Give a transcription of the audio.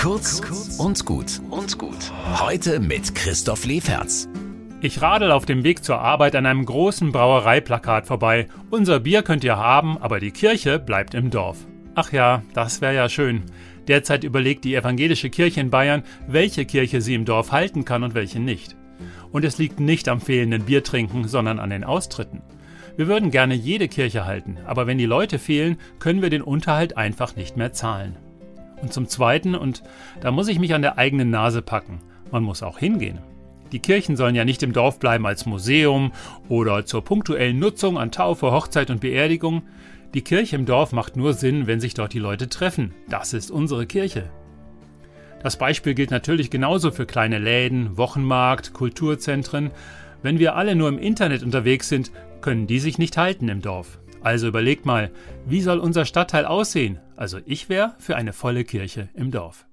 Kurz und gut und gut. Heute mit Christoph Leferz. Ich radel auf dem Weg zur Arbeit an einem großen Brauereiplakat vorbei. Unser Bier könnt ihr haben, aber die Kirche bleibt im Dorf. Ach ja, das wäre ja schön. Derzeit überlegt die evangelische Kirche in Bayern, welche Kirche sie im Dorf halten kann und welche nicht. Und es liegt nicht am fehlenden Biertrinken, sondern an den Austritten. Wir würden gerne jede Kirche halten, aber wenn die Leute fehlen, können wir den Unterhalt einfach nicht mehr zahlen. Und zum Zweiten, und da muss ich mich an der eigenen Nase packen, man muss auch hingehen. Die Kirchen sollen ja nicht im Dorf bleiben als Museum oder zur punktuellen Nutzung an Taufe, Hochzeit und Beerdigung. Die Kirche im Dorf macht nur Sinn, wenn sich dort die Leute treffen. Das ist unsere Kirche. Das Beispiel gilt natürlich genauso für kleine Läden, Wochenmarkt, Kulturzentren. Wenn wir alle nur im Internet unterwegs sind, können die sich nicht halten im Dorf. Also überlegt mal, wie soll unser Stadtteil aussehen? Also ich wäre für eine volle Kirche im Dorf.